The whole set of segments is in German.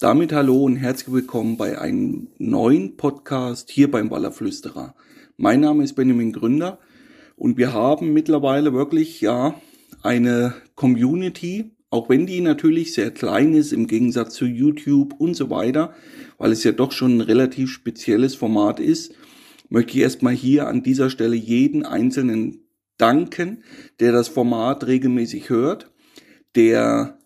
Damit hallo und herzlich willkommen bei einem neuen Podcast hier beim Wallerflüsterer. Mein Name ist Benjamin Gründer und wir haben mittlerweile wirklich ja eine Community, auch wenn die natürlich sehr klein ist im Gegensatz zu YouTube und so weiter, weil es ja doch schon ein relativ spezielles Format ist, möchte ich erstmal hier an dieser Stelle jeden einzelnen danken, der das Format regelmäßig hört, der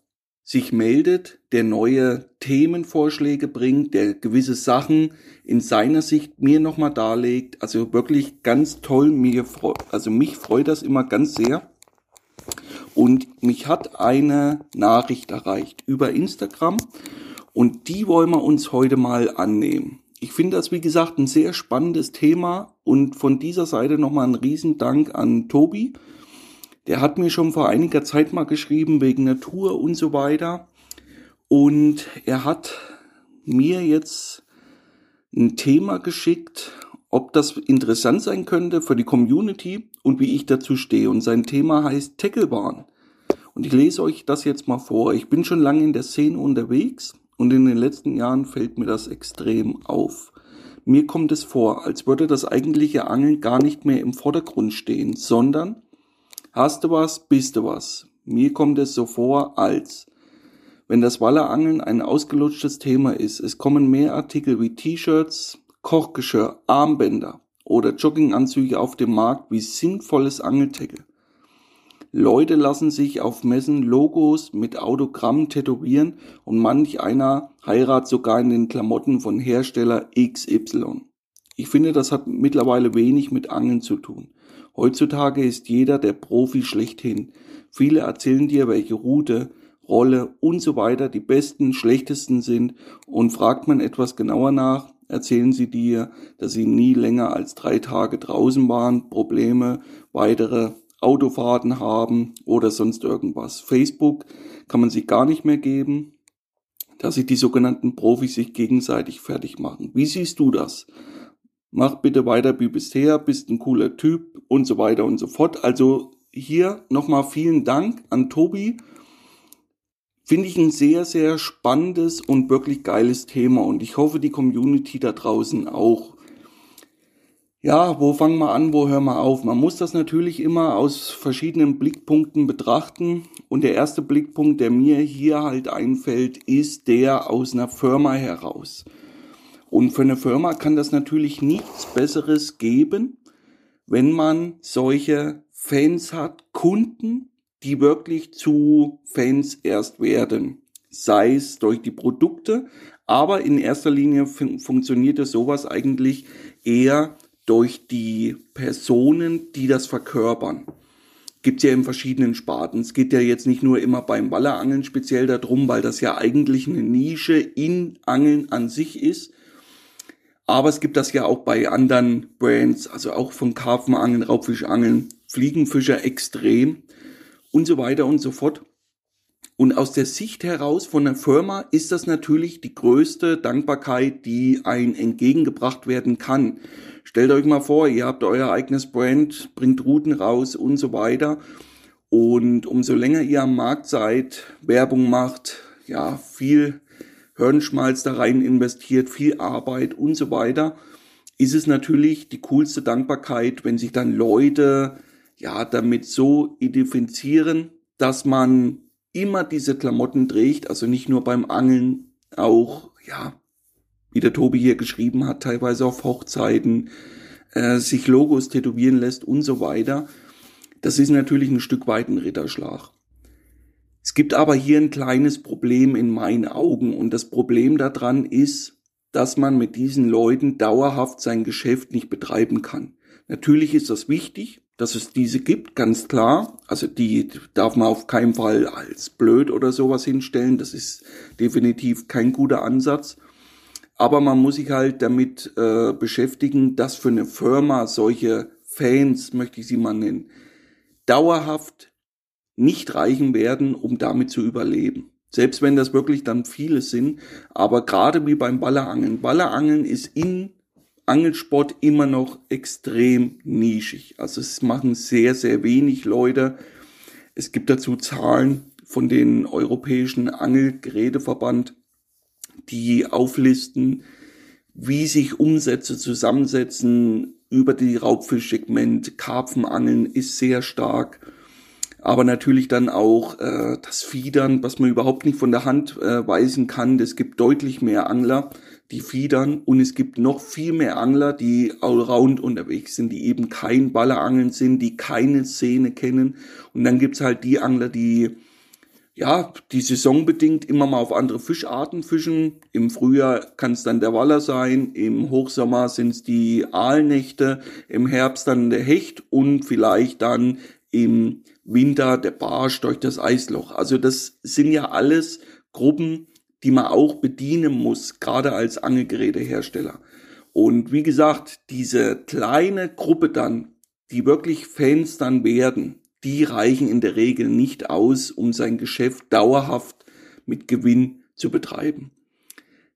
sich meldet, der neue Themenvorschläge bringt, der gewisse Sachen in seiner Sicht mir nochmal darlegt. Also wirklich ganz toll. Mir also mich freut das immer ganz sehr. Und mich hat eine Nachricht erreicht über Instagram und die wollen wir uns heute mal annehmen. Ich finde das, wie gesagt, ein sehr spannendes Thema und von dieser Seite nochmal ein Riesendank an Tobi, der hat mir schon vor einiger Zeit mal geschrieben wegen Natur und so weiter. Und er hat mir jetzt ein Thema geschickt, ob das interessant sein könnte für die Community und wie ich dazu stehe. Und sein Thema heißt Tacklebahn. Und ich lese euch das jetzt mal vor. Ich bin schon lange in der Szene unterwegs und in den letzten Jahren fällt mir das extrem auf. Mir kommt es vor, als würde das eigentliche Angeln gar nicht mehr im Vordergrund stehen, sondern Hast du was, bist du was. Mir kommt es so vor, als wenn das Wallerangeln ein ausgelutschtes Thema ist. Es kommen mehr Artikel wie T-Shirts, Kochgeschirr, Armbänder oder Jogginganzüge auf dem Markt wie sinnvolles Angeltackle. Leute lassen sich auf Messen Logos mit Autogrammen tätowieren und manch einer heiratet sogar in den Klamotten von Hersteller XY. Ich finde, das hat mittlerweile wenig mit Angeln zu tun. Heutzutage ist jeder der Profi schlechthin. Viele erzählen dir, welche Route, Rolle und so weiter die besten, schlechtesten sind und fragt man etwas genauer nach, erzählen sie dir, dass sie nie länger als drei Tage draußen waren, Probleme, weitere Autofahrten haben oder sonst irgendwas. Facebook kann man sich gar nicht mehr geben, dass sich die sogenannten Profis sich gegenseitig fertig machen. Wie siehst du das? mach bitte weiter wie bisher, bist ein cooler Typ und so weiter und so fort. Also hier nochmal vielen Dank an Tobi. Finde ich ein sehr, sehr spannendes und wirklich geiles Thema und ich hoffe, die Community da draußen auch. Ja, wo fangen wir an, wo hören wir auf? Man muss das natürlich immer aus verschiedenen Blickpunkten betrachten und der erste Blickpunkt, der mir hier halt einfällt, ist der aus einer Firma heraus. Und für eine Firma kann das natürlich nichts Besseres geben, wenn man solche Fans hat, Kunden, die wirklich zu Fans erst werden. Sei es durch die Produkte, aber in erster Linie fun funktioniert es sowas eigentlich eher durch die Personen, die das verkörpern. Gibt's ja in verschiedenen Sparten. Es geht ja jetzt nicht nur immer beim Ballerangeln speziell darum, weil das ja eigentlich eine Nische in Angeln an sich ist, aber es gibt das ja auch bei anderen Brands, also auch von Karpfenangeln, Raubfischangeln, Fliegenfischer extrem und so weiter und so fort. Und aus der Sicht heraus von der Firma ist das natürlich die größte Dankbarkeit, die ein entgegengebracht werden kann. Stellt euch mal vor, ihr habt euer eigenes Brand, bringt Routen raus und so weiter. Und umso länger ihr am Markt seid, Werbung macht, ja, viel Hirnschmalz da rein investiert, viel Arbeit und so weiter, ist es natürlich die coolste Dankbarkeit, wenn sich dann Leute ja damit so identifizieren, dass man immer diese Klamotten trägt, also nicht nur beim Angeln, auch ja, wie der Tobi hier geschrieben hat, teilweise auf Hochzeiten, äh, sich Logos tätowieren lässt und so weiter. Das ist natürlich ein Stück weit ein Ritterschlag. Es gibt aber hier ein kleines Problem in meinen Augen und das Problem daran ist, dass man mit diesen Leuten dauerhaft sein Geschäft nicht betreiben kann. Natürlich ist das wichtig, dass es diese gibt, ganz klar. Also die darf man auf keinen Fall als blöd oder sowas hinstellen. Das ist definitiv kein guter Ansatz. Aber man muss sich halt damit äh, beschäftigen, dass für eine Firma solche Fans, möchte ich sie mal nennen, dauerhaft nicht reichen werden, um damit zu überleben. Selbst wenn das wirklich dann viele sind, aber gerade wie beim Ballerangeln. Ballerangeln ist in Angelsport immer noch extrem nischig. Also es machen sehr, sehr wenig Leute. Es gibt dazu Zahlen von den Europäischen Angelgeräteverband, die auflisten, wie sich Umsätze zusammensetzen über die Raubfischsegment. Karpfenangeln ist sehr stark. Aber natürlich dann auch äh, das Fiedern, was man überhaupt nicht von der Hand äh, weisen kann. Es gibt deutlich mehr Angler, die fiedern und es gibt noch viel mehr Angler, die allround unterwegs sind, die eben kein Ballerangeln sind, die keine Szene kennen. Und dann gibt's halt die Angler, die ja, die saisonbedingt immer mal auf andere Fischarten fischen. Im Frühjahr kann es dann der Waller sein, im Hochsommer sind es die Aalnächte, im Herbst dann der Hecht und vielleicht dann im Winter der Barsch durch das Eisloch. Also das sind ja alles Gruppen, die man auch bedienen muss, gerade als Angelgerätehersteller. Und wie gesagt, diese kleine Gruppe dann, die wirklich Fans dann werden, die reichen in der Regel nicht aus, um sein Geschäft dauerhaft mit Gewinn zu betreiben.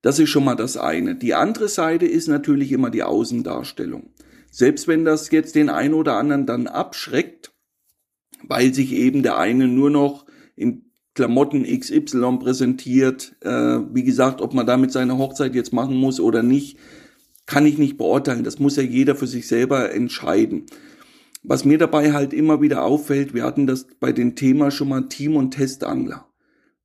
Das ist schon mal das eine. Die andere Seite ist natürlich immer die Außendarstellung. Selbst wenn das jetzt den einen oder anderen dann abschreckt, weil sich eben der eine nur noch in Klamotten XY präsentiert, äh, wie gesagt, ob man damit seine Hochzeit jetzt machen muss oder nicht, kann ich nicht beurteilen. Das muss ja jeder für sich selber entscheiden. Was mir dabei halt immer wieder auffällt, wir hatten das bei dem Thema schon mal Team- und Testangler,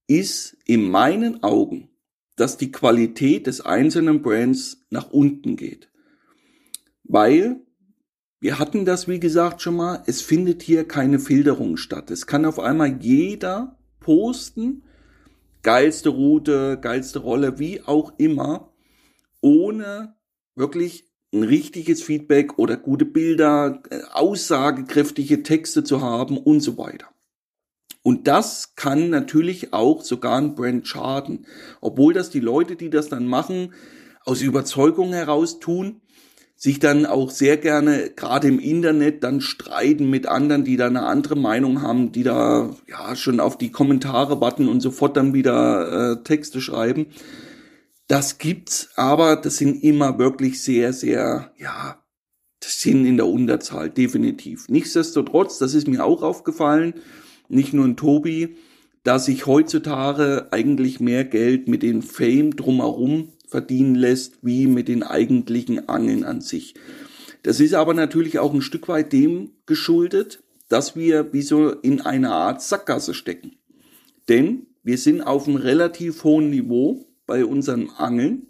ist in meinen Augen, dass die Qualität des einzelnen Brands nach unten geht. Weil wir hatten das, wie gesagt, schon mal, es findet hier keine Filterung statt. Es kann auf einmal jeder posten, geilste Route, geilste Rolle, wie auch immer, ohne wirklich ein richtiges Feedback oder gute Bilder, äh, aussagekräftige Texte zu haben und so weiter. Und das kann natürlich auch sogar ein Brand schaden, obwohl das die Leute, die das dann machen, aus Überzeugung heraus tun, sich dann auch sehr gerne gerade im Internet dann streiten mit anderen, die da eine andere Meinung haben, die da ja schon auf die Kommentare warten und sofort dann wieder äh, Texte schreiben. Das gibt's, aber das sind immer wirklich sehr, sehr, ja, das sind in der Unterzahl, definitiv. Nichtsdestotrotz, das ist mir auch aufgefallen, nicht nur in Tobi, dass sich heutzutage eigentlich mehr Geld mit den Fame drumherum verdienen lässt, wie mit den eigentlichen Angeln an sich. Das ist aber natürlich auch ein Stück weit dem geschuldet, dass wir wie so in einer Art Sackgasse stecken. Denn wir sind auf einem relativ hohen Niveau bei unserem Angeln.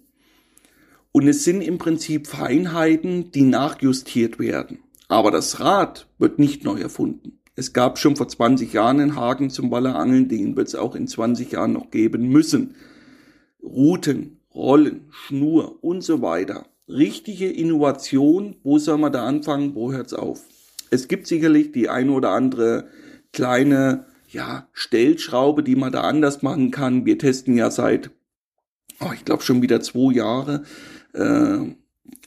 Und es sind im Prinzip Feinheiten, die nachjustiert werden. Aber das Rad wird nicht neu erfunden. Es gab schon vor 20 Jahren einen Haken zum Ballerangeln, den wird es auch in 20 Jahren noch geben müssen. Routen, Rollen, Schnur und so weiter. Richtige Innovation, wo soll man da anfangen, wo hört's auf? Es gibt sicherlich die eine oder andere kleine ja, Stellschraube, die man da anders machen kann. Wir testen ja seit oh, ich glaube schon wieder zwei Jahre. Äh,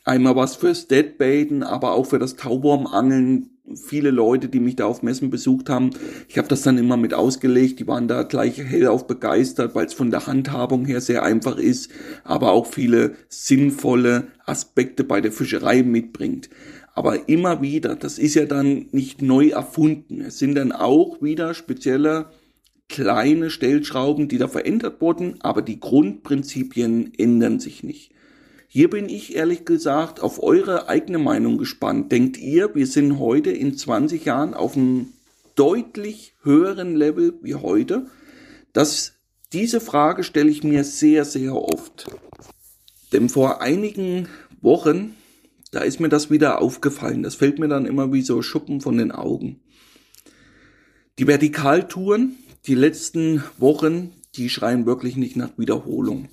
einmal was fürs Deadbaiten, aber auch für das Tauwurmangeln. Viele Leute, die mich da auf Messen besucht haben, ich habe das dann immer mit ausgelegt, die waren da gleich hellauf begeistert, weil es von der Handhabung her sehr einfach ist, aber auch viele sinnvolle Aspekte bei der Fischerei mitbringt. Aber immer wieder, das ist ja dann nicht neu erfunden. Es sind dann auch wieder spezielle kleine Stellschrauben, die da verändert wurden, aber die Grundprinzipien ändern sich nicht. Hier bin ich ehrlich gesagt auf eure eigene Meinung gespannt. Denkt ihr, wir sind heute in 20 Jahren auf einem deutlich höheren Level wie heute? Das, diese Frage stelle ich mir sehr, sehr oft. Denn vor einigen Wochen, da ist mir das wieder aufgefallen. Das fällt mir dann immer wie so Schuppen von den Augen. Die Vertikaltouren, die letzten Wochen, die schreien wirklich nicht nach Wiederholung.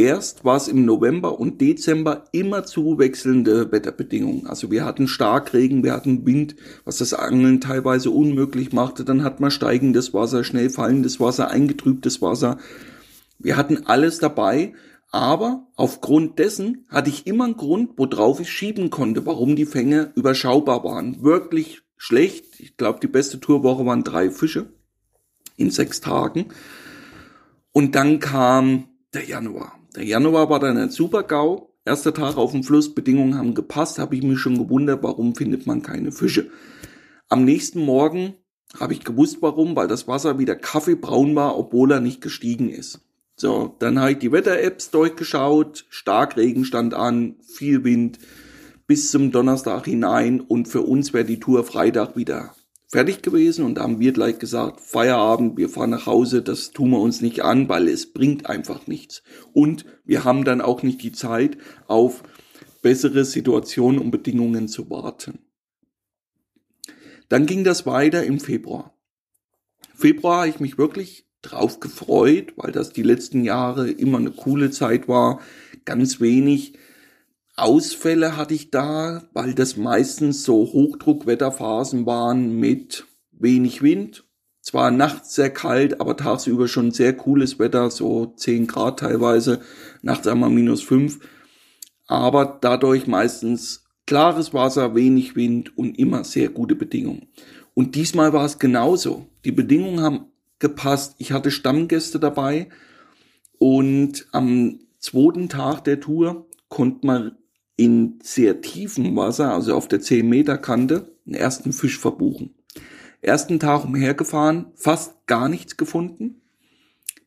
Erst war es im November und Dezember immer zu wechselnde Wetterbedingungen. Also wir hatten Starkregen, wir hatten Wind, was das Angeln teilweise unmöglich machte. Dann hat man steigendes Wasser, schnell fallendes Wasser, eingetrübtes Wasser. Wir hatten alles dabei, aber aufgrund dessen hatte ich immer einen Grund, worauf ich schieben konnte, warum die Fänge überschaubar waren. Wirklich schlecht. Ich glaube, die beste Tourwoche waren drei Fische in sechs Tagen. Und dann kam der Januar. Der Januar war dann ein super GAU. Erster Tag auf dem Fluss, Bedingungen haben gepasst, habe ich mich schon gewundert, warum findet man keine Fische. Am nächsten Morgen habe ich gewusst, warum, weil das Wasser wieder kaffeebraun war, obwohl er nicht gestiegen ist. So, dann habe ich die Wetter-Apps durchgeschaut, Starkregen stand an, viel Wind bis zum Donnerstag hinein und für uns wäre die Tour Freitag wieder fertig gewesen und da haben wir gleich gesagt, Feierabend, wir fahren nach Hause, das tun wir uns nicht an, weil es bringt einfach nichts. Und wir haben dann auch nicht die Zeit, auf bessere Situationen und Bedingungen zu warten. Dann ging das weiter im Februar. Februar habe ich mich wirklich drauf gefreut, weil das die letzten Jahre immer eine coole Zeit war. Ganz wenig Ausfälle hatte ich da, weil das meistens so Hochdruckwetterphasen waren mit wenig Wind. Zwar nachts sehr kalt, aber tagsüber schon sehr cooles Wetter, so 10 Grad teilweise, nachts einmal minus 5. Aber dadurch meistens klares Wasser, wenig Wind und immer sehr gute Bedingungen. Und diesmal war es genauso. Die Bedingungen haben gepasst. Ich hatte Stammgäste dabei und am zweiten Tag der Tour konnte man in sehr tiefem Wasser, also auf der 10 Meter Kante, einen ersten Fisch verbuchen. Ersten Tag umhergefahren, fast gar nichts gefunden.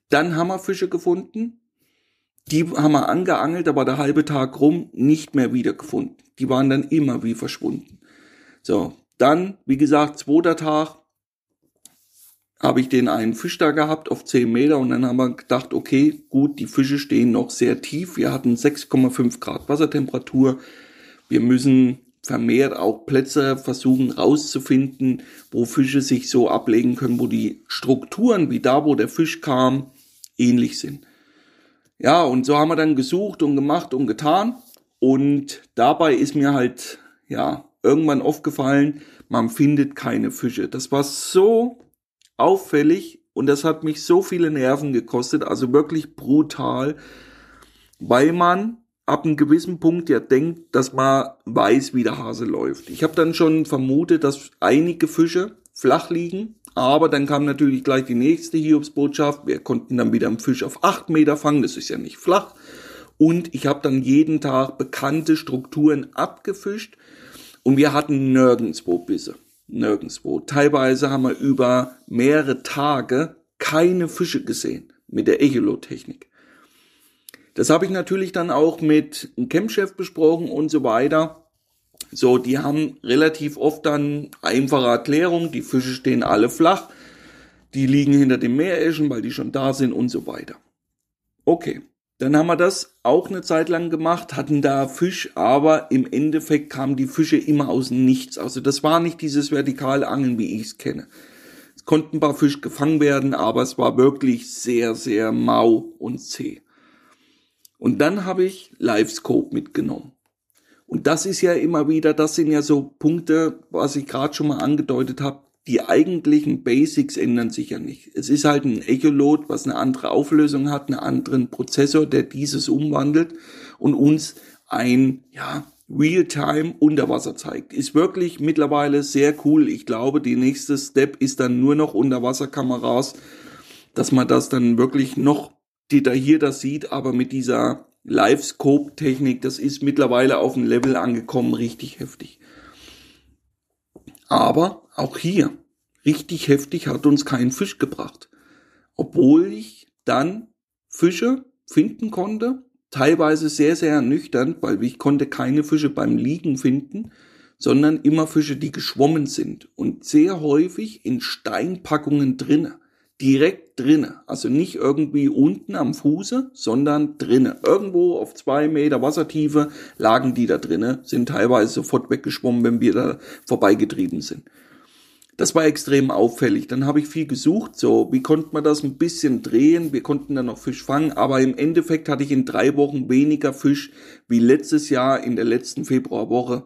Dann haben wir Fische gefunden. Die haben wir angeangelt, aber der halbe Tag rum nicht mehr wiedergefunden. Die waren dann immer wie verschwunden. So, dann, wie gesagt, zweiter Tag, habe ich den einen Fisch da gehabt auf 10 Meter und dann haben wir gedacht, okay, gut, die Fische stehen noch sehr tief. Wir hatten 6,5 Grad Wassertemperatur. Wir müssen vermehrt auch Plätze versuchen rauszufinden, wo Fische sich so ablegen können, wo die Strukturen, wie da, wo der Fisch kam, ähnlich sind. Ja, und so haben wir dann gesucht und gemacht und getan. Und dabei ist mir halt, ja, irgendwann aufgefallen, man findet keine Fische. Das war so auffällig und das hat mich so viele Nerven gekostet, also wirklich brutal, weil man ab einem gewissen Punkt ja denkt, dass man weiß, wie der Hase läuft. Ich habe dann schon vermutet, dass einige Fische flach liegen, aber dann kam natürlich gleich die nächste Hiobsbotschaft. Wir konnten dann wieder einen Fisch auf acht Meter fangen, das ist ja nicht flach. Und ich habe dann jeden Tag bekannte Strukturen abgefischt und wir hatten nirgendwo Bisse nirgendwo. Teilweise haben wir über mehrere Tage keine Fische gesehen mit der Echolot-Technik. Das habe ich natürlich dann auch mit dem Campchef besprochen und so weiter. So, die haben relativ oft dann einfache Erklärung, die Fische stehen alle flach, die liegen hinter den Meereschen, weil die schon da sind und so weiter. Okay. Dann haben wir das auch eine Zeit lang gemacht, hatten da Fisch, aber im Endeffekt kamen die Fische immer aus nichts. Also das war nicht dieses vertikale Angeln, wie ich es kenne. Es konnten ein paar Fische gefangen werden, aber es war wirklich sehr, sehr mau und zäh. Und dann habe ich Livescope mitgenommen. Und das ist ja immer wieder, das sind ja so Punkte, was ich gerade schon mal angedeutet habe, die eigentlichen Basics ändern sich ja nicht. Es ist halt ein Echolot, was eine andere Auflösung hat, einen anderen Prozessor, der dieses umwandelt und uns ein, ja, Realtime Unterwasser zeigt. Ist wirklich mittlerweile sehr cool. Ich glaube, die nächste Step ist dann nur noch Unterwasserkameras, dass man das dann wirklich noch detaillierter sieht, aber mit dieser Live-Scope-Technik, das ist mittlerweile auf ein Level angekommen, richtig heftig. Aber auch hier, richtig heftig hat uns kein Fisch gebracht. Obwohl ich dann Fische finden konnte, teilweise sehr, sehr ernüchternd, weil ich konnte keine Fische beim Liegen finden, sondern immer Fische, die geschwommen sind und sehr häufig in Steinpackungen drinnen direkt drinne. Also nicht irgendwie unten am Fuße, sondern drinne. Irgendwo auf zwei Meter Wassertiefe lagen die da drinne, sind teilweise sofort weggeschwommen, wenn wir da vorbeigetrieben sind. Das war extrem auffällig. Dann habe ich viel gesucht, so wie konnte man das ein bisschen drehen. Wir konnten dann noch Fisch fangen, aber im Endeffekt hatte ich in drei Wochen weniger Fisch wie letztes Jahr in der letzten Februarwoche.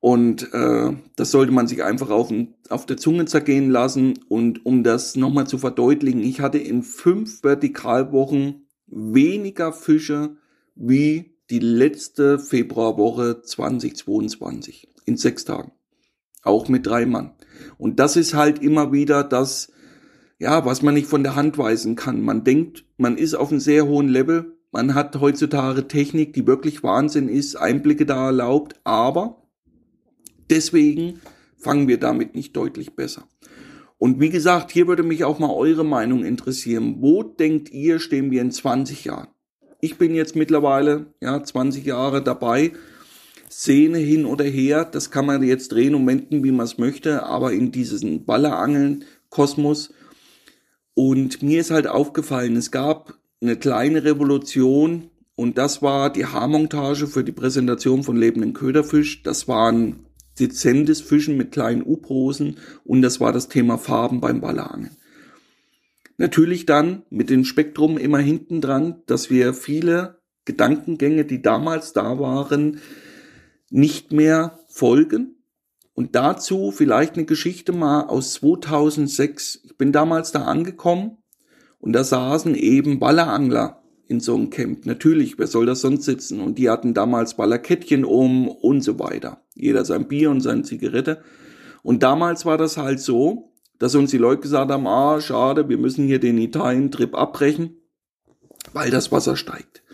Und äh, das sollte man sich einfach auf, auf der Zunge zergehen lassen. Und um das nochmal zu verdeutlichen, ich hatte in fünf Vertikalwochen weniger Fische wie die letzte Februarwoche 2022 in sechs Tagen. Auch mit drei Mann. Und das ist halt immer wieder das, ja, was man nicht von der Hand weisen kann. Man denkt, man ist auf einem sehr hohen Level. Man hat heutzutage Technik, die wirklich Wahnsinn ist, Einblicke da erlaubt, aber Deswegen fangen wir damit nicht deutlich besser. Und wie gesagt, hier würde mich auch mal eure Meinung interessieren. Wo denkt ihr, stehen wir in 20 Jahren? Ich bin jetzt mittlerweile, ja, 20 Jahre dabei. Szene hin oder her, das kann man jetzt drehen und wenden, wie man es möchte, aber in diesen Ballerangeln, Kosmos. Und mir ist halt aufgefallen, es gab eine kleine Revolution und das war die Haarmontage für die Präsentation von lebenden Köderfisch. Das waren dezentes Fischen mit kleinen U-Prosen und das war das Thema Farben beim Ballerangeln. Natürlich dann mit dem Spektrum immer hinten dran, dass wir viele Gedankengänge, die damals da waren, nicht mehr folgen. Und dazu vielleicht eine Geschichte mal aus 2006. Ich bin damals da angekommen und da saßen eben Ballerangler in so einem Camp. Natürlich, wer soll das sonst sitzen? Und die hatten damals Ballerkettchen um und so weiter. Jeder sein Bier und seine Zigarette. Und damals war das halt so, dass uns die Leute gesagt haben, ah, schade, wir müssen hier den Italien-Trip abbrechen, weil das Wasser steigt.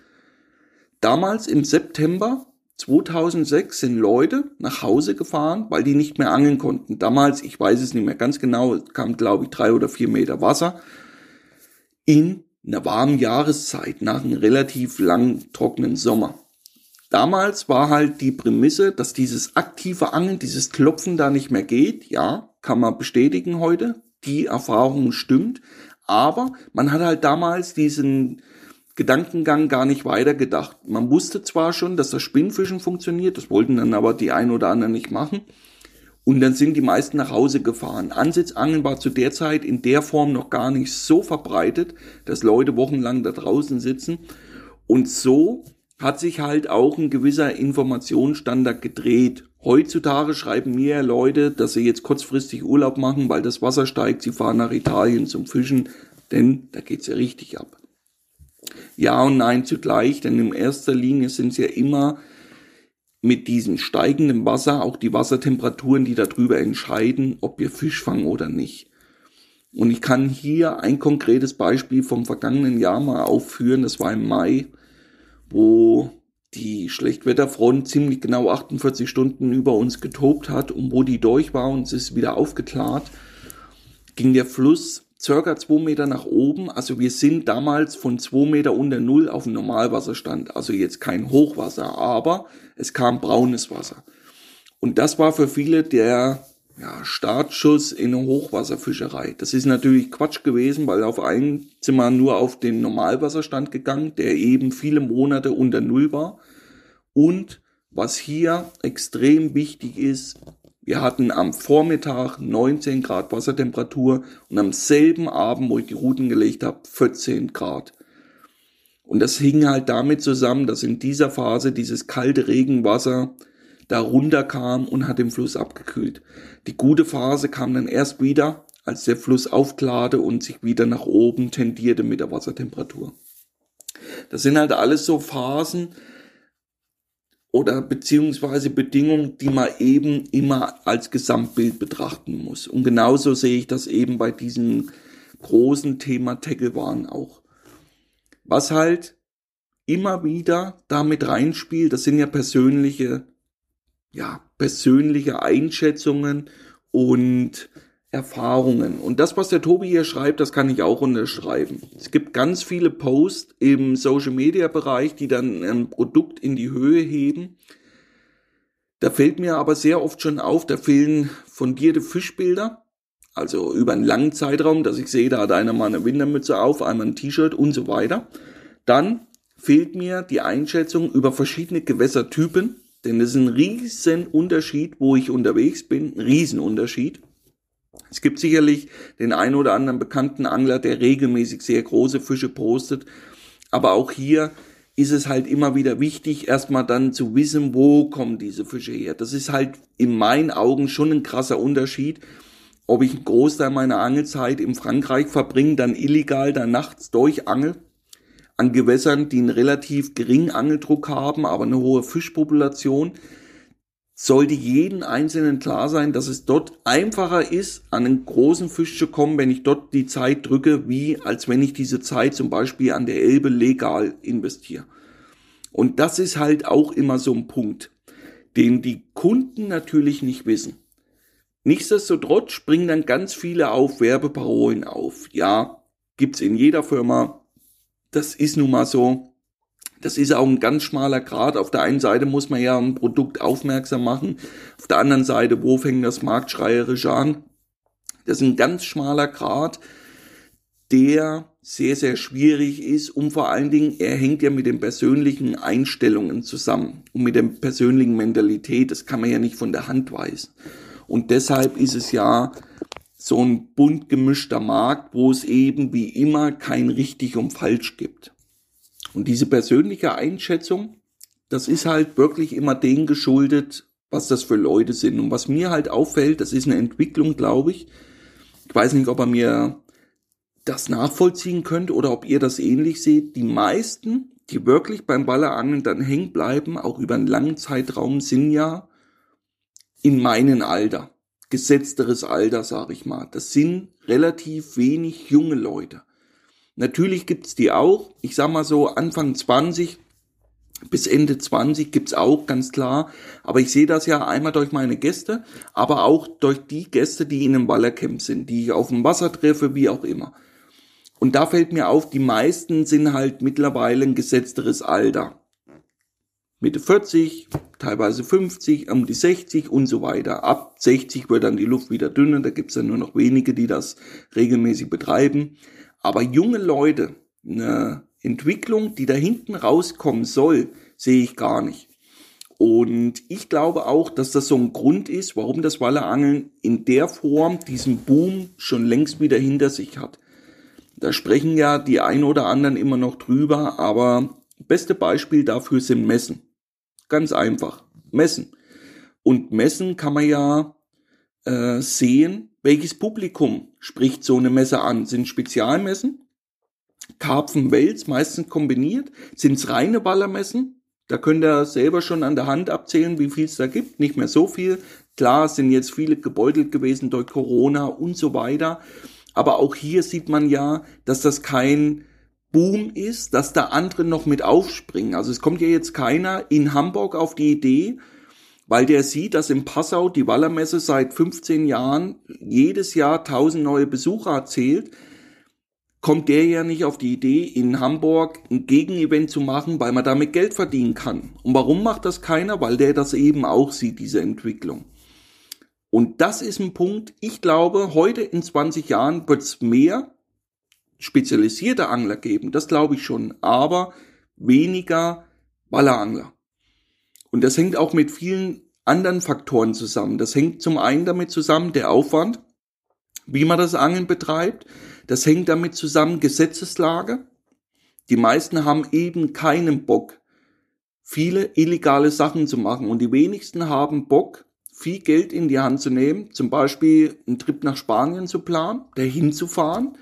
Damals im September 2006 sind Leute nach Hause gefahren, weil die nicht mehr angeln konnten. Damals, ich weiß es nicht mehr ganz genau, kam glaube ich drei oder vier Meter Wasser in einer warmen Jahreszeit nach einem relativ langen trockenen Sommer. Damals war halt die Prämisse, dass dieses aktive Angeln, dieses Klopfen da nicht mehr geht. Ja, kann man bestätigen heute. Die Erfahrung stimmt. Aber man hat halt damals diesen Gedankengang gar nicht weitergedacht. Man wusste zwar schon, dass das Spinnfischen funktioniert, das wollten dann aber die ein oder anderen nicht machen. Und dann sind die meisten nach Hause gefahren. Ansitzangeln war zu der Zeit in der Form noch gar nicht so verbreitet, dass Leute wochenlang da draußen sitzen. Und so hat sich halt auch ein gewisser Informationsstandard gedreht. Heutzutage schreiben mir Leute, dass sie jetzt kurzfristig Urlaub machen, weil das Wasser steigt, sie fahren nach Italien zum Fischen, denn da geht's ja richtig ab. Ja und nein zugleich, denn in erster Linie sind es ja immer mit diesem steigenden Wasser auch die Wassertemperaturen, die darüber entscheiden, ob wir Fisch fangen oder nicht. Und ich kann hier ein konkretes Beispiel vom vergangenen Jahr mal aufführen. Das war im Mai, wo die Schlechtwetterfront ziemlich genau 48 Stunden über uns getobt hat und wo die durch war und es ist wieder aufgeklärt, ging der Fluss circa zwei Meter nach oben. Also wir sind damals von zwei Meter unter Null auf dem Normalwasserstand. Also jetzt kein Hochwasser, aber es kam braunes Wasser. Und das war für viele der ja, Startschuss in eine Hochwasserfischerei. Das ist natürlich Quatsch gewesen, weil auf einen wir nur auf den Normalwasserstand gegangen, der eben viele Monate unter Null war. Und was hier extrem wichtig ist, wir hatten am Vormittag 19 Grad Wassertemperatur und am selben Abend, wo ich die Routen gelegt habe, 14 Grad. Und das hing halt damit zusammen, dass in dieser Phase dieses kalte Regenwasser da runterkam und hat den Fluss abgekühlt. Die gute Phase kam dann erst wieder, als der Fluss aufklarte und sich wieder nach oben tendierte mit der Wassertemperatur. Das sind halt alles so Phasen, oder beziehungsweise Bedingungen, die man eben immer als Gesamtbild betrachten muss. Und genauso sehe ich das eben bei diesem großen Thema Tacklewaren auch. Was halt immer wieder damit reinspielt, das sind ja persönliche, ja, persönliche Einschätzungen und Erfahrungen. Und das, was der Tobi hier schreibt, das kann ich auch unterschreiben. Es gibt ganz viele Posts im Social Media Bereich, die dann ein Produkt in die Höhe heben. Da fällt mir aber sehr oft schon auf, da fehlen fundierte Fischbilder. Also über einen langen Zeitraum, dass ich sehe, da hat einer mal eine Wintermütze auf, einmal ein T-Shirt und so weiter. Dann fehlt mir die Einschätzung über verschiedene Gewässertypen, denn das ist ein riesen Unterschied, wo ich unterwegs bin, ein Riesenunterschied. Es gibt sicherlich den einen oder anderen bekannten Angler, der regelmäßig sehr große Fische postet. Aber auch hier ist es halt immer wieder wichtig, erstmal dann zu wissen, wo kommen diese Fische her. Das ist halt in meinen Augen schon ein krasser Unterschied, ob ich einen Großteil meiner Angelzeit in Frankreich verbringe, dann illegal da nachts durchangel, an Gewässern, die einen relativ geringen Angeldruck haben, aber eine hohe Fischpopulation, sollte jeden Einzelnen klar sein, dass es dort einfacher ist, an einen großen Fisch zu kommen, wenn ich dort die Zeit drücke, wie als wenn ich diese Zeit zum Beispiel an der Elbe legal investiere. Und das ist halt auch immer so ein Punkt, den die Kunden natürlich nicht wissen. Nichtsdestotrotz springen dann ganz viele auf Werbeparolen auf. Ja, gibt's in jeder Firma. Das ist nun mal so. Das ist auch ein ganz schmaler Grad. Auf der einen Seite muss man ja ein Produkt aufmerksam machen. Auf der anderen Seite, wo fängt das marktschreierisch an? Das ist ein ganz schmaler Grad, der sehr, sehr schwierig ist und vor allen Dingen, er hängt ja mit den persönlichen Einstellungen zusammen und mit der persönlichen Mentalität. Das kann man ja nicht von der Hand weisen. Und deshalb ist es ja so ein bunt gemischter Markt, wo es eben wie immer kein richtig und falsch gibt. Und diese persönliche Einschätzung, das ist halt wirklich immer dem geschuldet, was das für Leute sind. Und was mir halt auffällt, das ist eine Entwicklung, glaube ich. Ich weiß nicht, ob er mir das nachvollziehen könnt oder ob ihr das ähnlich seht. Die meisten, die wirklich beim Ballerangeln dann hängen bleiben, auch über einen langen Zeitraum, sind ja in meinem Alter. Gesetzteres Alter, sage ich mal. Das sind relativ wenig junge Leute. Natürlich gibt's die auch. Ich sag mal so Anfang 20 bis Ende 20 gibt's auch, ganz klar. Aber ich sehe das ja einmal durch meine Gäste, aber auch durch die Gäste, die in einem Wallercamp sind, die ich auf dem Wasser treffe, wie auch immer. Und da fällt mir auf, die meisten sind halt mittlerweile ein gesetzteres Alter. Mitte 40, teilweise 50, um die 60 und so weiter. Ab 60 wird dann die Luft wieder dünner, da gibt's dann nur noch wenige, die das regelmäßig betreiben. Aber junge Leute, eine Entwicklung, die da hinten rauskommen soll, sehe ich gar nicht. Und ich glaube auch, dass das so ein Grund ist, warum das Wallerangeln in der Form diesen Boom schon längst wieder hinter sich hat. Da sprechen ja die ein oder anderen immer noch drüber, aber beste Beispiel dafür sind Messen. Ganz einfach. Messen. Und Messen kann man ja äh, sehen, welches Publikum spricht so eine Messe an. Sind Spezialmessen? Karpfen, Wels, meistens kombiniert? Sind es reine Ballermessen? Da könnt ihr selber schon an der Hand abzählen, wie viel es da gibt. Nicht mehr so viel. Klar sind jetzt viele gebeutelt gewesen durch Corona und so weiter. Aber auch hier sieht man ja, dass das kein Boom ist, dass da andere noch mit aufspringen. Also es kommt ja jetzt keiner in Hamburg auf die Idee, weil der sieht, dass in Passau die Wallermesse seit 15 Jahren jedes Jahr 1000 neue Besucher erzählt, kommt der ja nicht auf die Idee, in Hamburg ein Gegenevent zu machen, weil man damit Geld verdienen kann. Und warum macht das keiner? Weil der das eben auch sieht, diese Entwicklung. Und das ist ein Punkt, ich glaube, heute in 20 Jahren wird es mehr spezialisierte Angler geben, das glaube ich schon, aber weniger Ballerangler. Und das hängt auch mit vielen anderen Faktoren zusammen. Das hängt zum einen damit zusammen, der Aufwand, wie man das Angeln betreibt. Das hängt damit zusammen, Gesetzeslage. Die meisten haben eben keinen Bock, viele illegale Sachen zu machen. Und die wenigsten haben Bock, viel Geld in die Hand zu nehmen, zum Beispiel einen Trip nach Spanien zu planen, dahin zu fahren.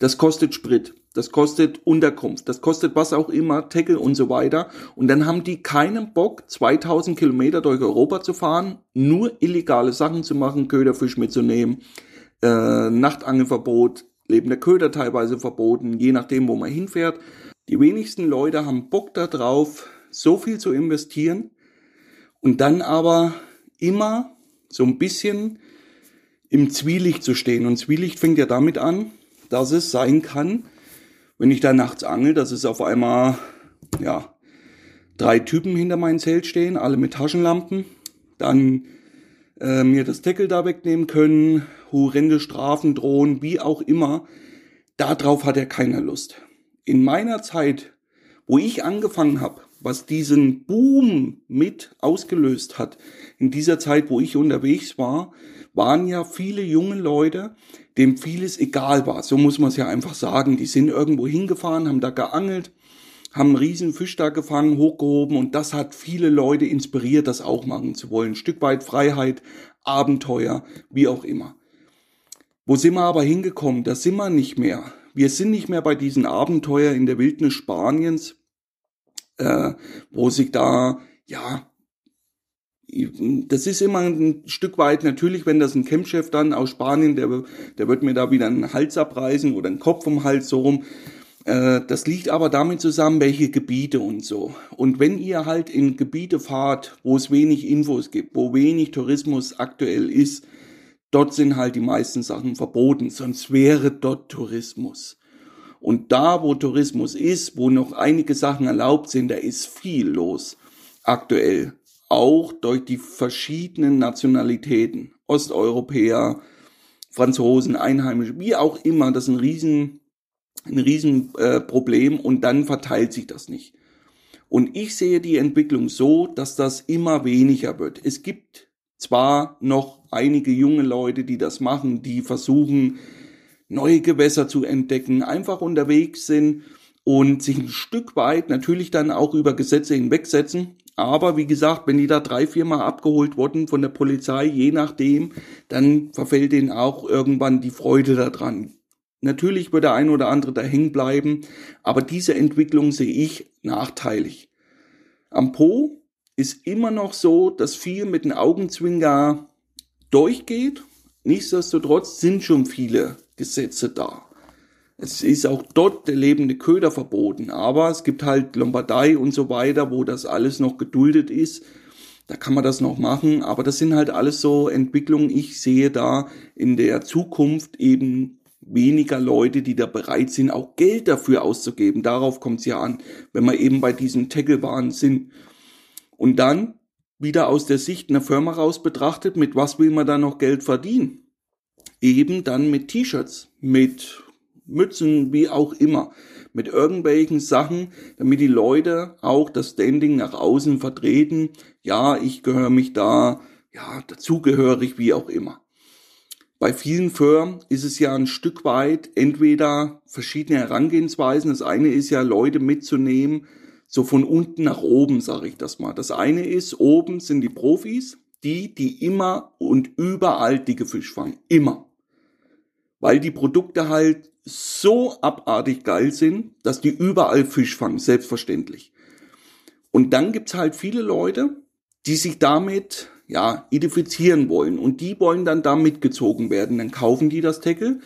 Das kostet Sprit, das kostet Unterkunft, das kostet was auch immer, Tackle und so weiter. Und dann haben die keinen Bock, 2000 Kilometer durch Europa zu fahren, nur illegale Sachen zu machen, Köderfisch mitzunehmen, äh, Nachtangelverbot, lebender Köder teilweise verboten, je nachdem, wo man hinfährt. Die wenigsten Leute haben Bock darauf, so viel zu investieren und dann aber immer so ein bisschen im Zwielicht zu stehen. Und Zwielicht fängt ja damit an, dass es sein kann, wenn ich da nachts angel, dass es auf einmal, ja, drei Typen hinter meinem Zelt stehen, alle mit Taschenlampen, dann äh, mir das Deckel da wegnehmen können, horrende Strafen drohen, wie auch immer. Darauf hat er keiner Lust. In meiner Zeit, wo ich angefangen habe, was diesen Boom mit ausgelöst hat, in dieser Zeit, wo ich unterwegs war, waren ja viele junge Leute, dem vieles egal war. So muss man es ja einfach sagen. Die sind irgendwo hingefahren, haben da geangelt, haben einen riesen Fisch da gefangen, hochgehoben und das hat viele Leute inspiriert, das auch machen zu wollen. Ein Stück weit Freiheit, Abenteuer, wie auch immer. Wo sind wir aber hingekommen? Da sind wir nicht mehr. Wir sind nicht mehr bei diesen Abenteuer in der Wildnis Spaniens, äh, wo sich da, ja, das ist immer ein Stück weit natürlich, wenn das ein Campchef dann aus Spanien, der, der wird mir da wieder einen Hals abreißen oder einen Kopf vom Hals so rum. Äh, das liegt aber damit zusammen, welche Gebiete und so. Und wenn ihr halt in Gebiete fahrt, wo es wenig Infos gibt, wo wenig Tourismus aktuell ist, Dort sind halt die meisten Sachen verboten, sonst wäre dort Tourismus. Und da, wo Tourismus ist, wo noch einige Sachen erlaubt sind, da ist viel los aktuell. Auch durch die verschiedenen Nationalitäten. Osteuropäer, Franzosen, Einheimische, wie auch immer. Das ist ein riesen, ein riesen äh, Problem und dann verteilt sich das nicht. Und ich sehe die Entwicklung so, dass das immer weniger wird. Es gibt zwar noch einige junge Leute, die das machen, die versuchen, neue Gewässer zu entdecken, einfach unterwegs sind und sich ein Stück weit natürlich dann auch über Gesetze hinwegsetzen. Aber wie gesagt, wenn die da drei, viermal abgeholt wurden von der Polizei, je nachdem, dann verfällt denen auch irgendwann die Freude daran. Natürlich wird der ein oder andere da hängen bleiben, aber diese Entwicklung sehe ich nachteilig. Am Po ist immer noch so, dass viel mit den Augenzwinger durchgeht. Nichtsdestotrotz sind schon viele Gesetze da. Es ist auch dort der lebende Köder verboten, aber es gibt halt Lombardei und so weiter, wo das alles noch geduldet ist. Da kann man das noch machen, aber das sind halt alles so Entwicklungen. Ich sehe da in der Zukunft eben weniger Leute, die da bereit sind, auch Geld dafür auszugeben. Darauf kommt es ja an, wenn wir eben bei diesen Tacklebahnen sind. Und dann wieder aus der Sicht einer Firma raus betrachtet, mit was will man da noch Geld verdienen? eben dann mit T-Shirts, mit Mützen, wie auch immer, mit irgendwelchen Sachen, damit die Leute auch das Standing nach außen vertreten. Ja, ich gehöre mich da, ja, dazugehörig, wie auch immer. Bei vielen Firmen ist es ja ein Stück weit entweder verschiedene Herangehensweisen. Das eine ist ja, Leute mitzunehmen, so von unten nach oben, sage ich das mal. Das eine ist, oben sind die Profis, die, die immer und überall dicke Fisch fangen. Immer weil die Produkte halt so abartig geil sind, dass die überall Fisch fangen, selbstverständlich. Und dann gibt's halt viele Leute, die sich damit ja identifizieren wollen und die wollen dann da mitgezogen werden. Dann kaufen die das Tackle,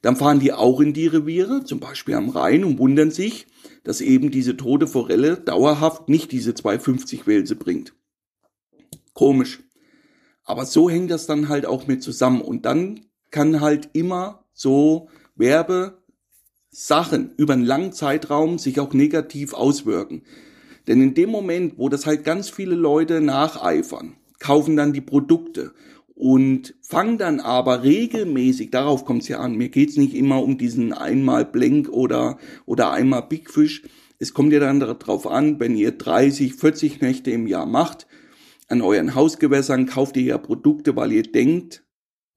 dann fahren die auch in die Reviere, zum Beispiel am Rhein und wundern sich, dass eben diese tote Forelle dauerhaft nicht diese 250 Welse bringt. Komisch. Aber so hängt das dann halt auch mit zusammen und dann kann halt immer so Werbesachen über einen langen Zeitraum sich auch negativ auswirken. Denn in dem Moment, wo das halt ganz viele Leute nacheifern, kaufen dann die Produkte und fangen dann aber regelmäßig, darauf kommt es ja an, mir geht's nicht immer um diesen einmal Blank oder, oder einmal Big Fish, es kommt ja dann darauf an, wenn ihr 30, 40 Nächte im Jahr macht, an euren Hausgewässern kauft ihr ja Produkte, weil ihr denkt,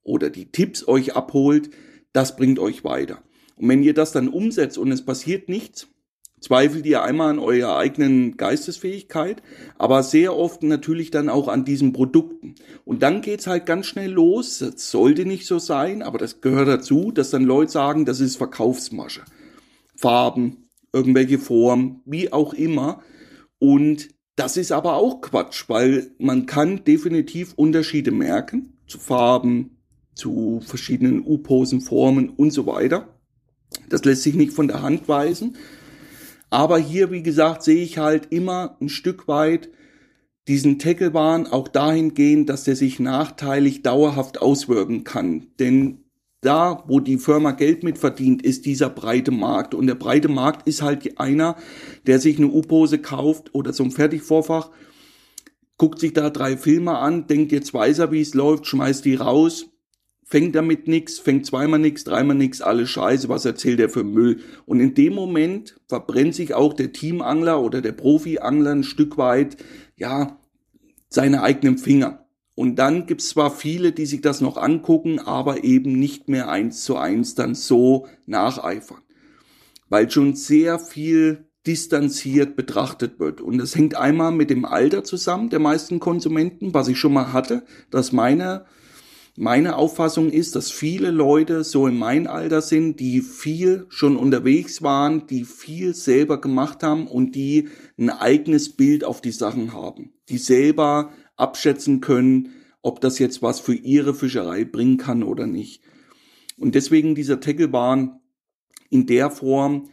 oder die Tipps euch abholt, das bringt euch weiter. Und wenn ihr das dann umsetzt und es passiert nichts, zweifelt ihr einmal an eurer eigenen Geistesfähigkeit, aber sehr oft natürlich dann auch an diesen Produkten. Und dann geht's halt ganz schnell los. Das sollte nicht so sein, aber das gehört dazu, dass dann Leute sagen, das ist Verkaufsmasche. Farben, irgendwelche Formen, wie auch immer. Und das ist aber auch Quatsch, weil man kann definitiv Unterschiede merken zu Farben, zu verschiedenen U-Posen-Formen und so weiter. Das lässt sich nicht von der Hand weisen. Aber hier, wie gesagt, sehe ich halt immer ein Stück weit diesen Tacklebahn auch dahingehend, dass der sich nachteilig dauerhaft auswirken kann. Denn da, wo die Firma Geld mit verdient, ist dieser breite Markt. Und der breite Markt ist halt einer, der sich eine U-Pose kauft oder so ein Fertigvorfach, guckt sich da drei Filme an, denkt, jetzt weiß er, wie es läuft, schmeißt die raus, fängt damit nix, fängt zweimal nix, dreimal nix, alles scheiße, was erzählt er für Müll? Und in dem Moment verbrennt sich auch der Teamangler oder der Profi-Angler ein Stück weit, ja, seine eigenen Finger. Und dann gibt's zwar viele, die sich das noch angucken, aber eben nicht mehr eins zu eins dann so nacheifern. Weil schon sehr viel distanziert betrachtet wird. Und das hängt einmal mit dem Alter zusammen der meisten Konsumenten, was ich schon mal hatte, dass meine meine Auffassung ist, dass viele Leute so in mein Alter sind, die viel schon unterwegs waren, die viel selber gemacht haben und die ein eigenes Bild auf die Sachen haben, die selber abschätzen können, ob das jetzt was für ihre Fischerei bringen kann oder nicht. Und deswegen dieser Tacklebahn in der Form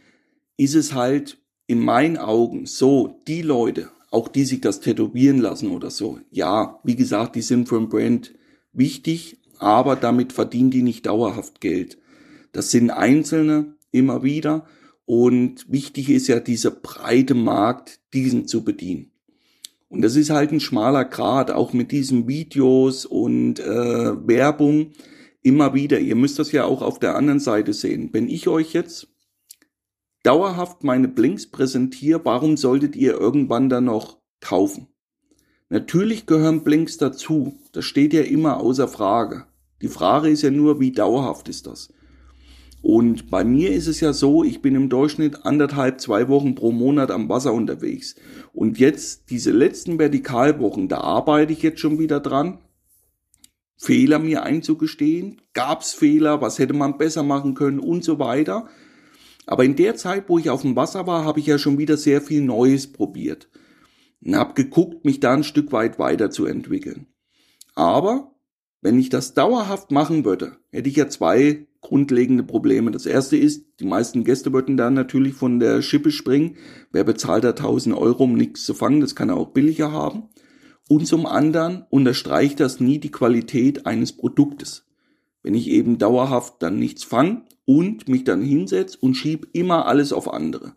ist es halt in meinen Augen so, die Leute, auch die sich das tätowieren lassen oder so, ja, wie gesagt, die sind für ein Brand wichtig, aber damit verdienen die nicht dauerhaft Geld. Das sind Einzelne immer wieder und wichtig ist ja dieser breite Markt, diesen zu bedienen. Und das ist halt ein schmaler Grad, auch mit diesen Videos und äh, Werbung immer wieder. Ihr müsst das ja auch auf der anderen Seite sehen. Wenn ich euch jetzt dauerhaft meine Blinks präsentiere, warum solltet ihr irgendwann dann noch kaufen? Natürlich gehören Blinks dazu. Das steht ja immer außer Frage. Die Frage ist ja nur, wie dauerhaft ist das? Und bei mir ist es ja so, ich bin im Durchschnitt anderthalb, zwei Wochen pro Monat am Wasser unterwegs. Und jetzt diese letzten Vertikalwochen, da arbeite ich jetzt schon wieder dran, Fehler mir einzugestehen. Gab's Fehler? Was hätte man besser machen können? Und so weiter. Aber in der Zeit, wo ich auf dem Wasser war, habe ich ja schon wieder sehr viel Neues probiert. Und habe geguckt, mich da ein Stück weit weiterzuentwickeln. Aber wenn ich das dauerhaft machen würde, hätte ich ja zwei grundlegende Probleme. Das erste ist, die meisten Gäste würden dann natürlich von der Schippe springen. Wer bezahlt da 1000 Euro, um nichts zu fangen? Das kann er auch billiger haben. Und zum anderen unterstreicht das nie die Qualität eines Produktes. Wenn ich eben dauerhaft dann nichts fange und mich dann hinsetze und schieb immer alles auf andere.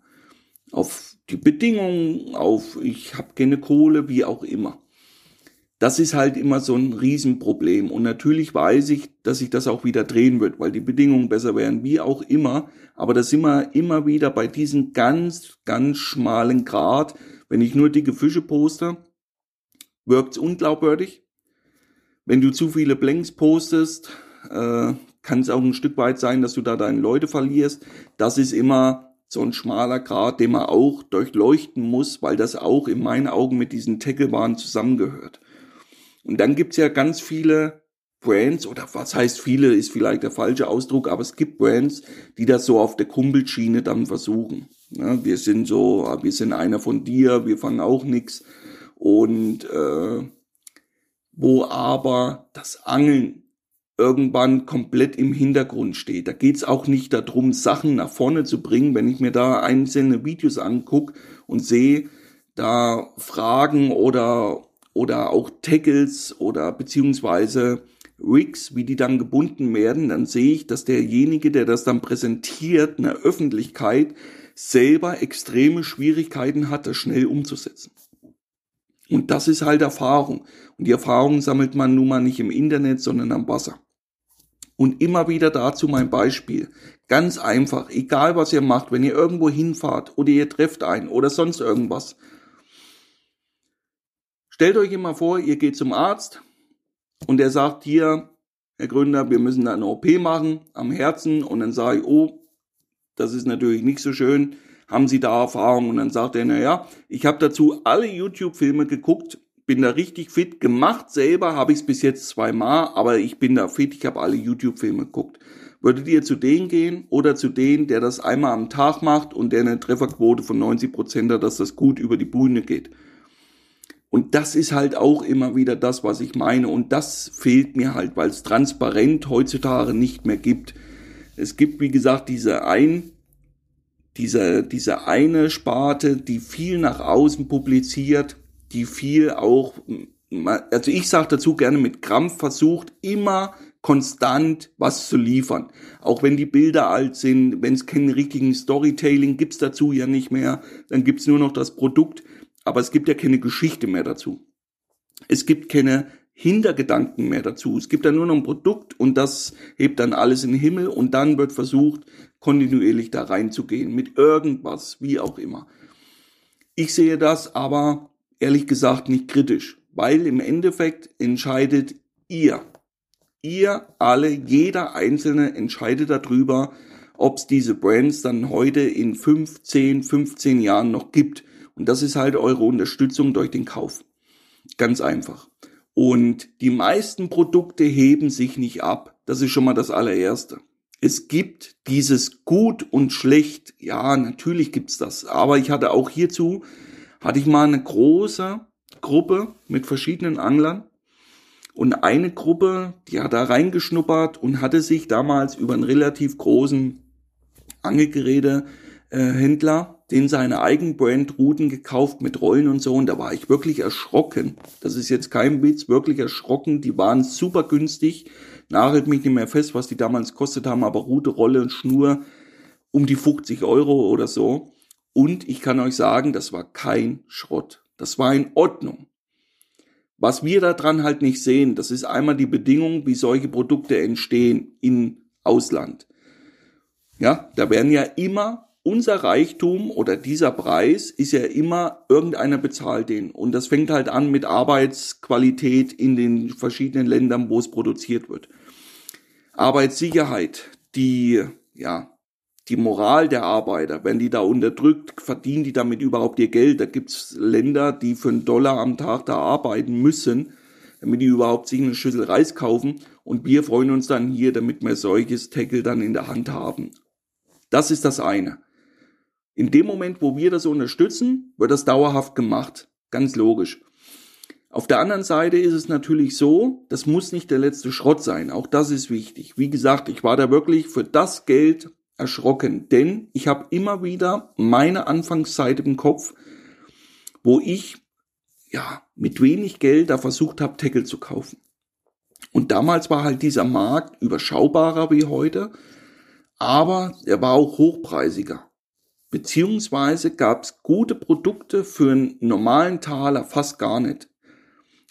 Auf die Bedingungen, auf ich habe keine Kohle, wie auch immer. Das ist halt immer so ein Riesenproblem. Und natürlich weiß ich, dass sich das auch wieder drehen wird, weil die Bedingungen besser werden, wie auch immer. Aber da sind wir immer wieder bei diesem ganz, ganz schmalen Grad. Wenn ich nur dicke Fische poste, wirkt's unglaubwürdig. Wenn du zu viele Blanks postest, äh, kann es auch ein Stück weit sein, dass du da deine Leute verlierst. Das ist immer so ein schmaler Grad, den man auch durchleuchten muss, weil das auch in meinen Augen mit diesen Tacklebahnen zusammengehört. Und dann gibt's ja ganz viele Brands, oder was heißt viele, ist vielleicht der falsche Ausdruck, aber es gibt Brands, die das so auf der Kumpelschiene dann versuchen. Ja, wir sind so, wir sind einer von dir, wir fangen auch nix. Und äh, wo aber das Angeln irgendwann komplett im Hintergrund steht. Da geht's auch nicht darum, Sachen nach vorne zu bringen. Wenn ich mir da einzelne Videos angucke und sehe, da Fragen oder oder auch Tackles oder beziehungsweise Rigs, wie die dann gebunden werden, dann sehe ich, dass derjenige, der das dann präsentiert, in der Öffentlichkeit selber extreme Schwierigkeiten hat, das schnell umzusetzen. Und das ist halt Erfahrung. Und die Erfahrung sammelt man nun mal nicht im Internet, sondern am Wasser. Und immer wieder dazu mein Beispiel. Ganz einfach, egal was ihr macht, wenn ihr irgendwo hinfahrt oder ihr trefft einen oder sonst irgendwas, Stellt euch immer vor, ihr geht zum Arzt und der sagt hier, Herr Gründer, wir müssen da eine OP machen am Herzen und dann sage ich, oh, das ist natürlich nicht so schön. Haben Sie da Erfahrung? Und dann sagt er, na ja, ich habe dazu alle YouTube-Filme geguckt, bin da richtig fit. Gemacht selber habe ich es bis jetzt zweimal, aber ich bin da fit, ich habe alle YouTube-Filme geguckt. Würdet ihr zu denen gehen oder zu denen, der das einmal am Tag macht und der eine Trefferquote von 90 Prozent hat, dass das gut über die Bühne geht? Und das ist halt auch immer wieder das, was ich meine. Und das fehlt mir halt, weil es transparent heutzutage nicht mehr gibt. Es gibt, wie gesagt, diese ein, diese, diese eine Sparte, die viel nach außen publiziert, die viel auch, also ich sage dazu gerne mit Krampf versucht, immer konstant was zu liefern. Auch wenn die Bilder alt sind, wenn es keinen richtigen Storytelling gibt's dazu ja nicht mehr, dann gibt's nur noch das Produkt aber es gibt ja keine Geschichte mehr dazu. Es gibt keine Hintergedanken mehr dazu. Es gibt dann nur noch ein Produkt und das hebt dann alles in den Himmel und dann wird versucht, kontinuierlich da reinzugehen mit irgendwas, wie auch immer. Ich sehe das aber ehrlich gesagt nicht kritisch, weil im Endeffekt entscheidet ihr. Ihr alle, jeder Einzelne entscheidet darüber, ob es diese Brands dann heute in 15, 15 Jahren noch gibt. Und das ist halt eure Unterstützung durch den Kauf. Ganz einfach. Und die meisten Produkte heben sich nicht ab. Das ist schon mal das allererste. Es gibt dieses gut und schlecht. Ja, natürlich gibt's das. Aber ich hatte auch hierzu, hatte ich mal eine große Gruppe mit verschiedenen Anglern. Und eine Gruppe, die hat da reingeschnuppert und hatte sich damals über einen relativ großen Angelgerätehändler den seine Eigenbrand Routen gekauft mit Rollen und so und da war ich wirklich erschrocken. Das ist jetzt kein Witz, wirklich erschrocken. Die waren super günstig. Nagelt mich nicht mehr fest, was die damals kostet haben, aber Route, Rolle und Schnur um die 50 Euro oder so. Und ich kann euch sagen, das war kein Schrott. Das war in Ordnung. Was wir daran halt nicht sehen, das ist einmal die Bedingung, wie solche Produkte entstehen im Ausland. Ja, da werden ja immer unser Reichtum oder dieser Preis ist ja immer irgendeiner bezahlt den. Und das fängt halt an mit Arbeitsqualität in den verschiedenen Ländern, wo es produziert wird. Arbeitssicherheit, die, ja, die Moral der Arbeiter, wenn die da unterdrückt, verdienen die damit überhaupt ihr Geld? Da gibt's Länder, die für einen Dollar am Tag da arbeiten müssen, damit die überhaupt sich eine Schüssel Reis kaufen. Und wir freuen uns dann hier, damit wir solches Tackle dann in der Hand haben. Das ist das eine. In dem Moment, wo wir das unterstützen, wird das dauerhaft gemacht. Ganz logisch. Auf der anderen Seite ist es natürlich so, das muss nicht der letzte Schrott sein. Auch das ist wichtig. Wie gesagt, ich war da wirklich für das Geld erschrocken, denn ich habe immer wieder meine Anfangszeit im Kopf, wo ich ja mit wenig Geld da versucht habe, Tackle zu kaufen. Und damals war halt dieser Markt überschaubarer wie heute, aber er war auch hochpreisiger. Beziehungsweise gab es gute Produkte für einen normalen Taler fast gar nicht.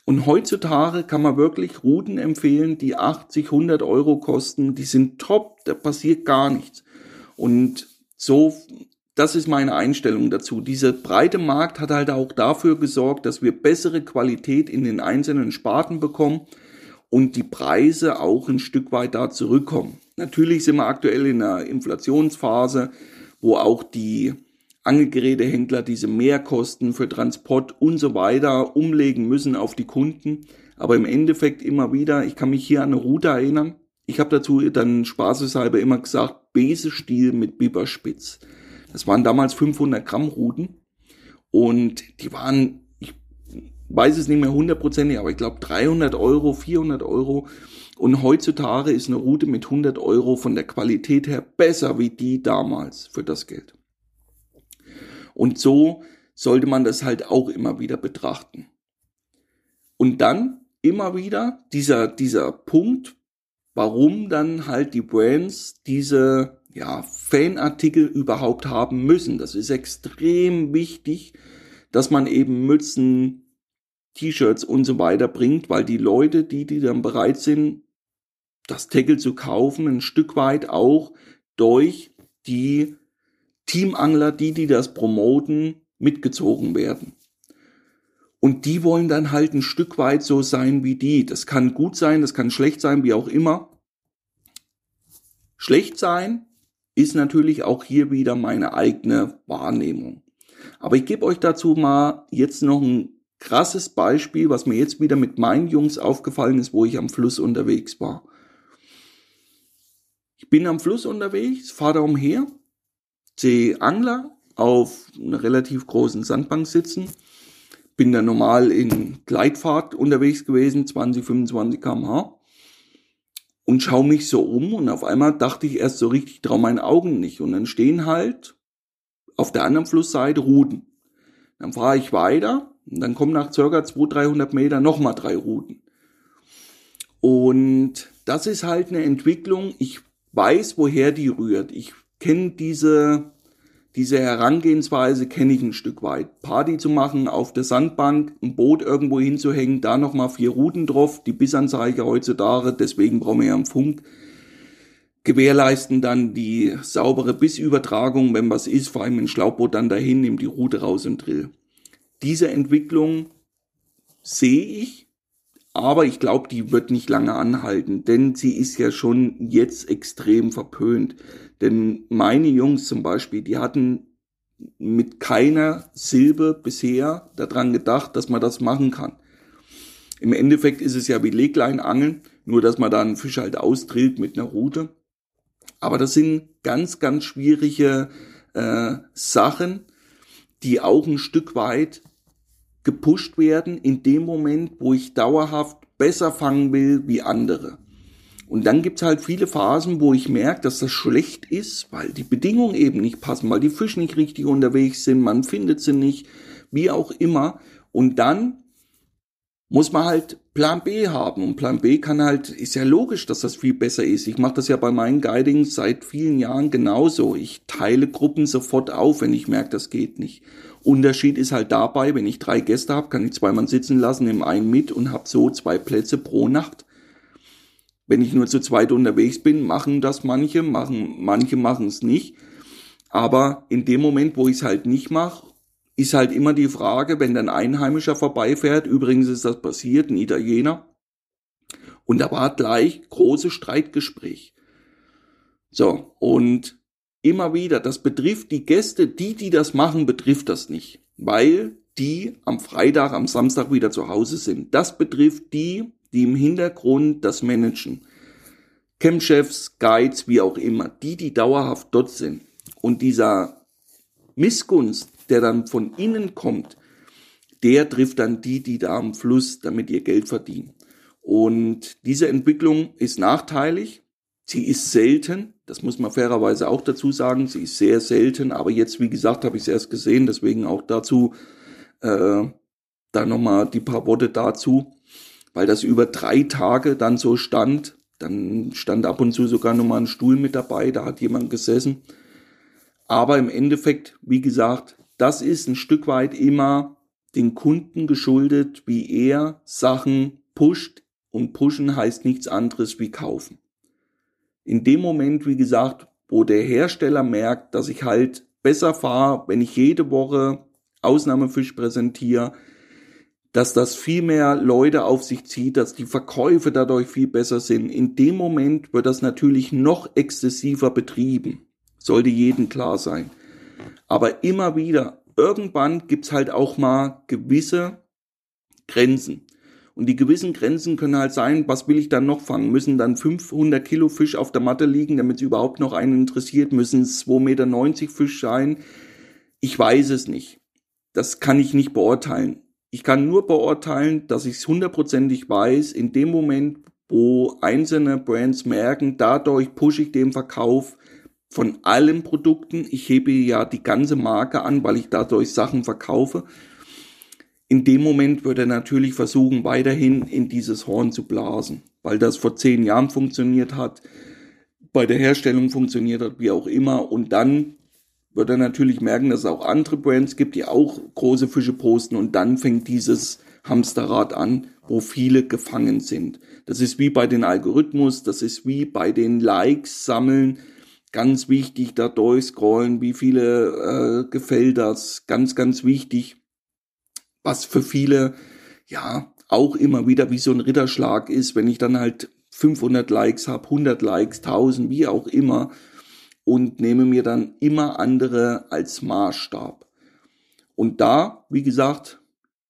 Und heutzutage kann man wirklich Routen empfehlen, die 80, 100 Euro kosten. Die sind top, da passiert gar nichts. Und so, das ist meine Einstellung dazu. Dieser breite Markt hat halt auch dafür gesorgt, dass wir bessere Qualität in den einzelnen Sparten bekommen und die Preise auch ein Stück weit da zurückkommen. Natürlich sind wir aktuell in einer Inflationsphase wo auch die Angelgerätehändler diese Mehrkosten für Transport und so weiter umlegen müssen auf die Kunden. Aber im Endeffekt immer wieder, ich kann mich hier an eine Route erinnern. Ich habe dazu dann spaßeshalber immer gesagt, Besestiel mit Biberspitz. Das waren damals 500 Gramm Routen und die waren, ich weiß es nicht mehr hundertprozentig, aber ich glaube 300 Euro, 400 Euro und heutzutage ist eine Route mit 100 Euro von der Qualität her besser wie die damals für das Geld. Und so sollte man das halt auch immer wieder betrachten. Und dann immer wieder dieser, dieser Punkt, warum dann halt die Brands diese ja, Fanartikel überhaupt haben müssen. Das ist extrem wichtig, dass man eben Mützen, T-Shirts und so weiter bringt, weil die Leute, die, die dann bereit sind, das Tackle zu kaufen, ein Stück weit auch durch die Teamangler, die, die das promoten, mitgezogen werden. Und die wollen dann halt ein Stück weit so sein wie die. Das kann gut sein, das kann schlecht sein, wie auch immer. Schlecht sein ist natürlich auch hier wieder meine eigene Wahrnehmung. Aber ich gebe euch dazu mal jetzt noch ein krasses Beispiel, was mir jetzt wieder mit meinen Jungs aufgefallen ist, wo ich am Fluss unterwegs war. Ich bin am Fluss unterwegs, fahre da umher, sehe Angler auf einer relativ großen Sandbank sitzen, bin da normal in Gleitfahrt unterwegs gewesen, 20, 25 kmh und schaue mich so um und auf einmal dachte ich erst so richtig, trau meinen Augen nicht und dann stehen halt auf der anderen Flussseite Ruten. Dann fahre ich weiter und dann kommen nach circa 200, 300 Meter nochmal drei Routen. Und das ist halt eine Entwicklung. Ich weiß, woher die rührt. Ich kenne diese, diese Herangehensweise, kenne ich ein Stück weit. Party zu machen, auf der Sandbank, ein Boot irgendwo hinzuhängen, da nochmal vier Routen drauf, die Bissanzeige heutzutage, deswegen brauchen wir ja einen Funk. Gewährleisten dann die saubere Bissübertragung, wenn was ist, vor allem ein Schlauchboot dann dahin, nimmt die Route raus und drill diese Entwicklung sehe ich, aber ich glaube, die wird nicht lange anhalten, denn sie ist ja schon jetzt extrem verpönt. Denn meine Jungs zum Beispiel, die hatten mit keiner Silbe bisher daran gedacht, dass man das machen kann. Im Endeffekt ist es ja wie Legleinangeln, nur dass man da einen Fisch halt austrillt mit einer Rute. Aber das sind ganz, ganz schwierige äh, Sachen, die auch ein Stück weit gepusht werden in dem Moment, wo ich dauerhaft besser fangen will wie andere. Und dann gibt's halt viele Phasen, wo ich merke, dass das schlecht ist, weil die Bedingungen eben nicht passen, weil die Fische nicht richtig unterwegs sind, man findet sie nicht, wie auch immer. Und dann muss man halt Plan B haben. Und Plan B kann halt, ist ja logisch, dass das viel besser ist. Ich mache das ja bei meinen Guidings seit vielen Jahren genauso. Ich teile Gruppen sofort auf, wenn ich merke, das geht nicht. Unterschied ist halt dabei, wenn ich drei Gäste habe, kann ich zwei Mann sitzen lassen, nehme einen mit und habe so zwei Plätze pro Nacht. Wenn ich nur zu zweit unterwegs bin, machen das manche, machen, manche machen es nicht. Aber in dem Moment, wo ich es halt nicht mache, ist halt immer die Frage, wenn dann Einheimischer vorbeifährt, übrigens ist das passiert, ein Italiener, und da war gleich großes Streitgespräch. So, und immer wieder, das betrifft die Gäste, die, die das machen, betrifft das nicht, weil die am Freitag, am Samstag wieder zu Hause sind. Das betrifft die, die im Hintergrund das managen. Campchefs, Guides, wie auch immer, die, die dauerhaft dort sind. Und dieser Missgunst, der dann von innen kommt, der trifft dann die, die da am Fluss damit ihr Geld verdienen. Und diese Entwicklung ist nachteilig. Sie ist selten. Das muss man fairerweise auch dazu sagen. Sie ist sehr selten. Aber jetzt, wie gesagt, habe ich es erst gesehen. Deswegen auch dazu äh, da nochmal die paar Worte dazu. Weil das über drei Tage dann so stand. Dann stand ab und zu sogar nochmal ein Stuhl mit dabei. Da hat jemand gesessen. Aber im Endeffekt, wie gesagt, das ist ein Stück weit immer den Kunden geschuldet, wie er Sachen pusht. Und pushen heißt nichts anderes wie kaufen. In dem Moment, wie gesagt, wo der Hersteller merkt, dass ich halt besser fahre, wenn ich jede Woche Ausnahmefisch präsentiere, dass das viel mehr Leute auf sich zieht, dass die Verkäufe dadurch viel besser sind. In dem Moment wird das natürlich noch exzessiver betrieben. Sollte jedem klar sein. Aber immer wieder, irgendwann gibt's halt auch mal gewisse Grenzen. Und die gewissen Grenzen können halt sein, was will ich dann noch fangen? Müssen dann 500 Kilo Fisch auf der Matte liegen, damit es überhaupt noch einen interessiert? Müssen es 2,90 Meter Fisch sein? Ich weiß es nicht. Das kann ich nicht beurteilen. Ich kann nur beurteilen, dass ich es hundertprozentig weiß, in dem Moment, wo einzelne Brands merken, dadurch pushe ich den Verkauf, von allen Produkten. Ich hebe ja die ganze Marke an, weil ich dadurch Sachen verkaufe. In dem Moment würde er natürlich versuchen, weiterhin in dieses Horn zu blasen, weil das vor zehn Jahren funktioniert hat, bei der Herstellung funktioniert hat, wie auch immer. Und dann wird er natürlich merken, dass es auch andere Brands gibt, die auch große Fische posten. Und dann fängt dieses Hamsterrad an, wo viele gefangen sind. Das ist wie bei den Algorithmus, das ist wie bei den Likes sammeln Ganz wichtig, da durchscrollen, wie viele äh, gefällt das, ganz, ganz wichtig. Was für viele, ja, auch immer wieder wie so ein Ritterschlag ist, wenn ich dann halt 500 Likes habe, 100 Likes, 1000, wie auch immer, und nehme mir dann immer andere als Maßstab. Und da, wie gesagt,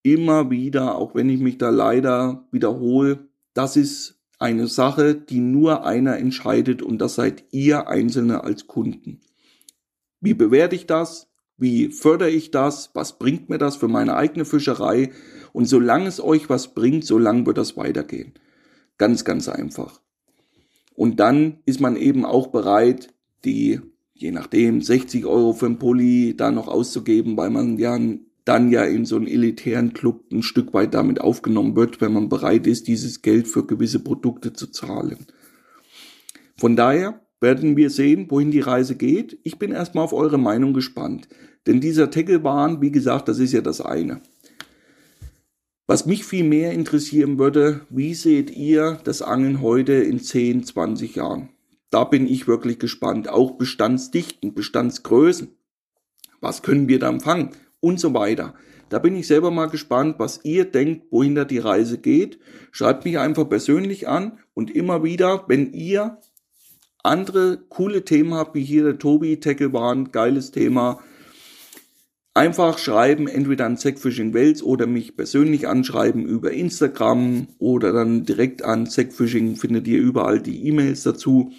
immer wieder, auch wenn ich mich da leider wiederhole, das ist eine Sache, die nur einer entscheidet und das seid ihr Einzelne als Kunden. Wie bewerte ich das? Wie fördere ich das? Was bringt mir das für meine eigene Fischerei? Und solange es euch was bringt, solange wird das weitergehen. Ganz, ganz einfach. Und dann ist man eben auch bereit, die, je nachdem, 60 Euro für ein Pulli da noch auszugeben, weil man ja dann ja in so einen elitären Club ein Stück weit damit aufgenommen wird, wenn man bereit ist, dieses Geld für gewisse Produkte zu zahlen. Von daher werden wir sehen, wohin die Reise geht. Ich bin erstmal auf eure Meinung gespannt. Denn dieser Tacklebahn, wie gesagt, das ist ja das eine. Was mich viel mehr interessieren würde, wie seht ihr das Angeln heute in 10, 20 Jahren? Da bin ich wirklich gespannt. Auch Bestandsdichten, Bestandsgrößen. Was können wir da empfangen? Und so weiter. Da bin ich selber mal gespannt, was ihr denkt, wohin da die Reise geht. Schreibt mich einfach persönlich an und immer wieder, wenn ihr andere coole Themen habt, wie hier der Tobi, Tacklebahn, geiles Thema, einfach schreiben, entweder an Zackfishing Wels oder mich persönlich anschreiben über Instagram oder dann direkt an Zackfishing findet ihr überall die E-Mails dazu.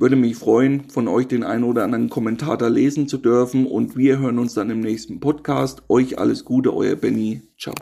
Würde mich freuen, von euch den einen oder anderen Kommentar da lesen zu dürfen und wir hören uns dann im nächsten Podcast. Euch alles Gute, euer Benny. Ciao.